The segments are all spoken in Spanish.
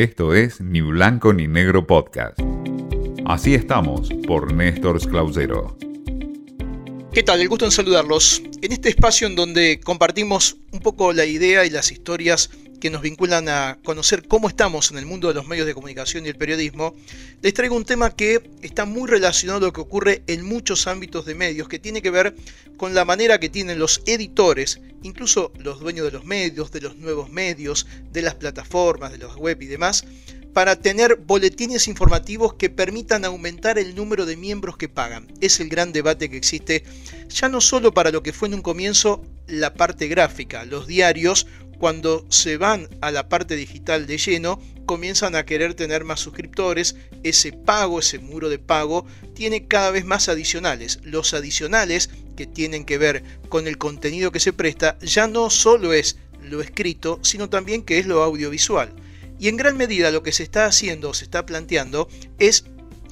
Esto es Ni Blanco ni Negro Podcast. Así estamos por Néstor Clausero. ¿Qué tal? El gusto en saludarlos. En este espacio en donde compartimos un poco la idea y las historias que nos vinculan a conocer cómo estamos en el mundo de los medios de comunicación y el periodismo, les traigo un tema que está muy relacionado a lo que ocurre en muchos ámbitos de medios, que tiene que ver con la manera que tienen los editores, incluso los dueños de los medios, de los nuevos medios, de las plataformas, de los web y demás, para tener boletines informativos que permitan aumentar el número de miembros que pagan. Es el gran debate que existe, ya no solo para lo que fue en un comienzo la parte gráfica, los diarios cuando se van a la parte digital de lleno, comienzan a querer tener más suscriptores, ese pago, ese muro de pago, tiene cada vez más adicionales. Los adicionales que tienen que ver con el contenido que se presta ya no solo es lo escrito, sino también que es lo audiovisual. Y en gran medida lo que se está haciendo, se está planteando, es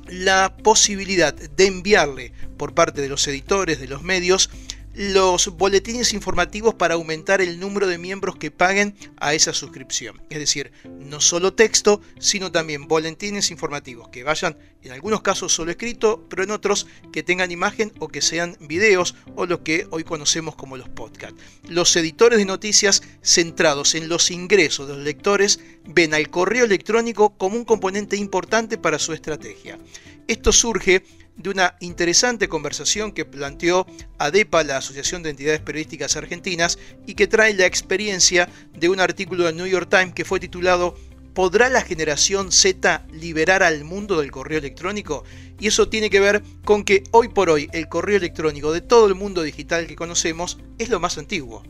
la posibilidad de enviarle por parte de los editores, de los medios, los boletines informativos para aumentar el número de miembros que paguen a esa suscripción. Es decir, no solo texto, sino también boletines informativos que vayan, en algunos casos solo escrito, pero en otros que tengan imagen o que sean videos o lo que hoy conocemos como los podcasts. Los editores de noticias centrados en los ingresos de los lectores ven al correo electrónico como un componente importante para su estrategia. Esto surge de una interesante conversación que planteó ADEPA, la Asociación de Entidades Periodísticas Argentinas, y que trae la experiencia de un artículo del New York Times que fue titulado ¿Podrá la generación Z liberar al mundo del correo electrónico? Y eso tiene que ver con que hoy por hoy el correo electrónico de todo el mundo digital que conocemos es lo más antiguo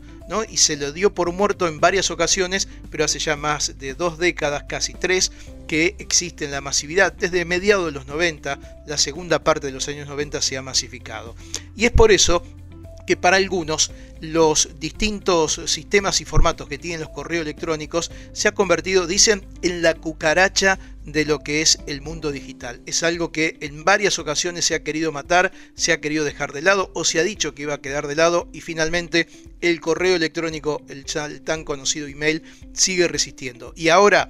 y se lo dio por muerto en varias ocasiones, pero hace ya más de dos décadas, casi tres, que existe la masividad. Desde mediados de los 90, la segunda parte de los años 90 se ha masificado. Y es por eso que para algunos los distintos sistemas y formatos que tienen los correos electrónicos se ha convertido, dicen, en la cucaracha de lo que es el mundo digital. Es algo que en varias ocasiones se ha querido matar, se ha querido dejar de lado o se ha dicho que iba a quedar de lado y finalmente el correo electrónico, el, tan conocido email, sigue resistiendo. Y ahora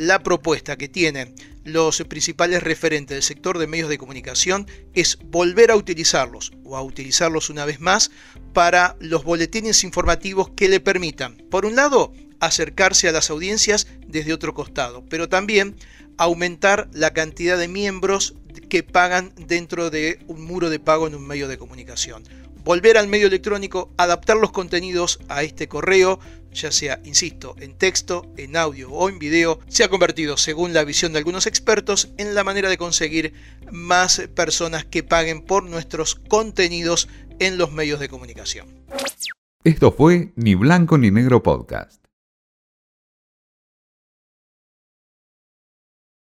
la propuesta que tienen los principales referentes del sector de medios de comunicación es volver a utilizarlos o a utilizarlos una vez más para los boletines informativos que le permitan, por un lado, acercarse a las audiencias desde otro costado, pero también aumentar la cantidad de miembros que pagan dentro de un muro de pago en un medio de comunicación. Volver al medio electrónico, adaptar los contenidos a este correo, ya sea, insisto, en texto, en audio o en video, se ha convertido, según la visión de algunos expertos, en la manera de conseguir más personas que paguen por nuestros contenidos en los medios de comunicación. Esto fue Ni Blanco ni Negro Podcast.